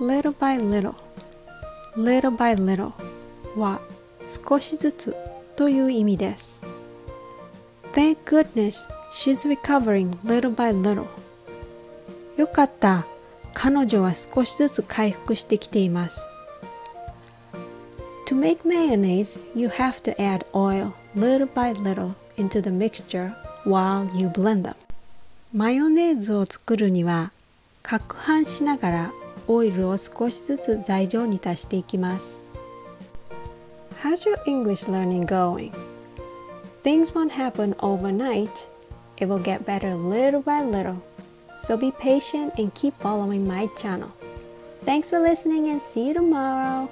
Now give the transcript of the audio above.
little by little little by little は少しずつという意味です Thank goodness she's recovering little by little よかった彼女は少しずつ回復してきています To make mayonnaise, you have to add oil little by little into the mixture while you blend them. マヨネーズを作るには、攪拌しながらオイルを少しずつ材料に足していきます。How's your English learning going? Things won't happen overnight. It will get better little by little. So be patient and keep following my channel. Thanks for listening and see you tomorrow.